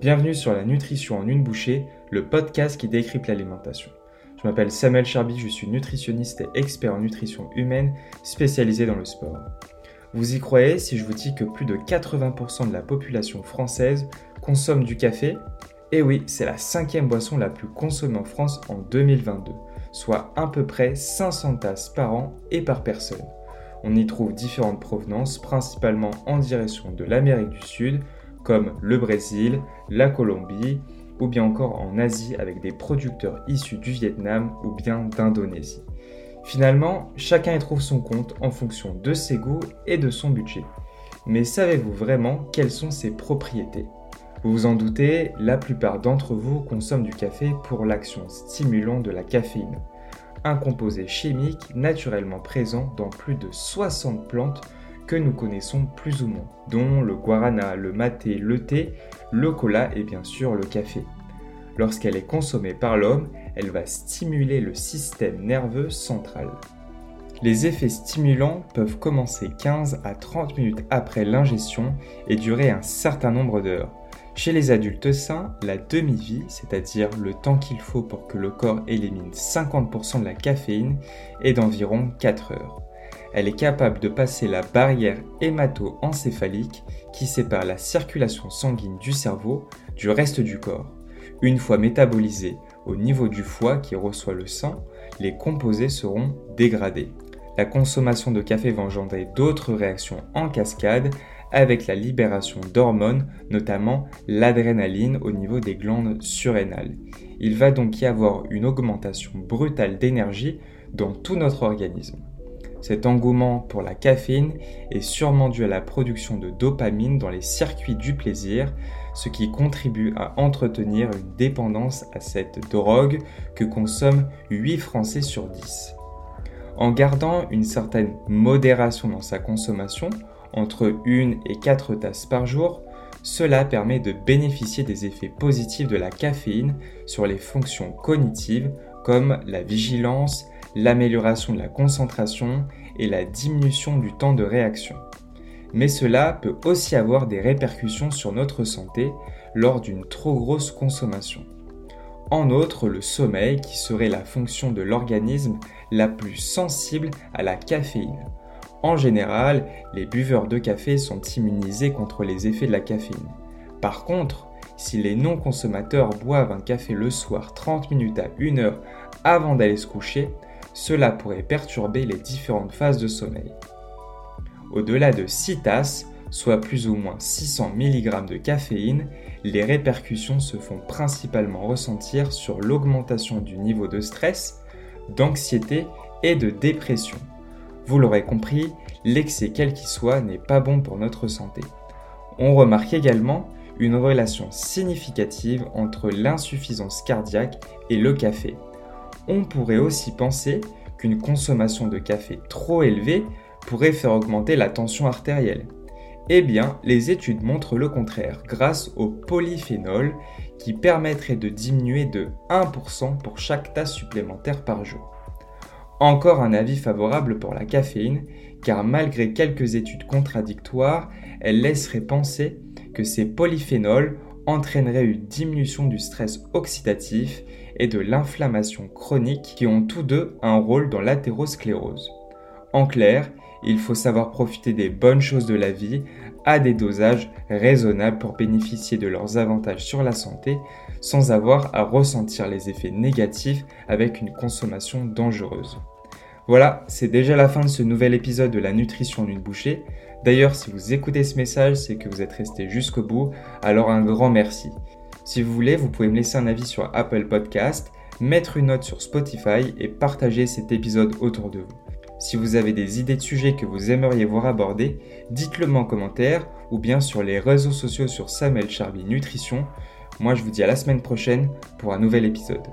Bienvenue sur la nutrition en une bouchée, le podcast qui décrypte l'alimentation. Je m'appelle Samuel Charby, je suis nutritionniste et expert en nutrition humaine spécialisé dans le sport. Vous y croyez si je vous dis que plus de 80% de la population française consomme du café? Et oui, c'est la cinquième boisson la plus consommée en France en 2022, soit à peu près 500 tasses par an et par personne. On y trouve différentes provenances, principalement en direction de l'Amérique du Sud, comme le Brésil, la Colombie, ou bien encore en Asie avec des producteurs issus du Vietnam ou bien d'Indonésie. Finalement, chacun y trouve son compte en fonction de ses goûts et de son budget. Mais savez-vous vraiment quelles sont ses propriétés? Vous vous en doutez, la plupart d'entre vous consomment du café pour l'action stimulante de la caféine un composé chimique naturellement présent dans plus de 60 plantes que nous connaissons plus ou moins, dont le guarana, le maté, le thé, le cola et bien sûr le café. Lorsqu'elle est consommée par l'homme, elle va stimuler le système nerveux central. Les effets stimulants peuvent commencer 15 à 30 minutes après l'ingestion et durer un certain nombre d'heures. Chez les adultes sains, la demi-vie, c'est-à-dire le temps qu'il faut pour que le corps élimine 50% de la caféine, est d'environ 4 heures. Elle est capable de passer la barrière hémato-encéphalique qui sépare la circulation sanguine du cerveau du reste du corps. Une fois métabolisée au niveau du foie qui reçoit le sang, les composés seront dégradés. La consommation de café va engendrer d'autres réactions en cascade avec la libération d'hormones, notamment l'adrénaline au niveau des glandes surrénales. Il va donc y avoir une augmentation brutale d'énergie dans tout notre organisme. Cet engouement pour la caféine est sûrement dû à la production de dopamine dans les circuits du plaisir, ce qui contribue à entretenir une dépendance à cette drogue que consomment 8 Français sur 10. En gardant une certaine modération dans sa consommation, entre 1 et 4 tasses par jour, cela permet de bénéficier des effets positifs de la caféine sur les fonctions cognitives comme la vigilance, l'amélioration de la concentration et la diminution du temps de réaction. Mais cela peut aussi avoir des répercussions sur notre santé lors d'une trop grosse consommation. En outre, le sommeil, qui serait la fonction de l'organisme la plus sensible à la caféine. En général, les buveurs de café sont immunisés contre les effets de la caféine. Par contre, si les non-consommateurs boivent un café le soir 30 minutes à 1 heure avant d'aller se coucher, cela pourrait perturber les différentes phases de sommeil. Au-delà de 6 tasses, soit plus ou moins 600 mg de caféine, les répercussions se font principalement ressentir sur l'augmentation du niveau de stress, d'anxiété et de dépression. Vous l'aurez compris, l'excès quel qu'il soit n'est pas bon pour notre santé. On remarque également une relation significative entre l'insuffisance cardiaque et le café. On pourrait aussi penser qu'une consommation de café trop élevée pourrait faire augmenter la tension artérielle. Eh bien, les études montrent le contraire grâce au polyphénol qui permettrait de diminuer de 1% pour chaque tasse supplémentaire par jour. Encore un avis favorable pour la caféine, car malgré quelques études contradictoires, elle laisserait penser que ces polyphénols entraîneraient une diminution du stress oxydatif et de l'inflammation chronique qui ont tous deux un rôle dans l'athérosclérose. En clair, il faut savoir profiter des bonnes choses de la vie à des dosages raisonnables pour bénéficier de leurs avantages sur la santé sans avoir à ressentir les effets négatifs avec une consommation dangereuse. Voilà, c'est déjà la fin de ce nouvel épisode de la nutrition d'une bouchée. D'ailleurs, si vous écoutez ce message, c'est que vous êtes resté jusqu'au bout, alors un grand merci. Si vous voulez, vous pouvez me laisser un avis sur Apple Podcast, mettre une note sur Spotify et partager cet épisode autour de vous. Si vous avez des idées de sujets que vous aimeriez voir abordés, dites-le moi en commentaire ou bien sur les réseaux sociaux sur Samuel Charby Nutrition. Moi je vous dis à la semaine prochaine pour un nouvel épisode.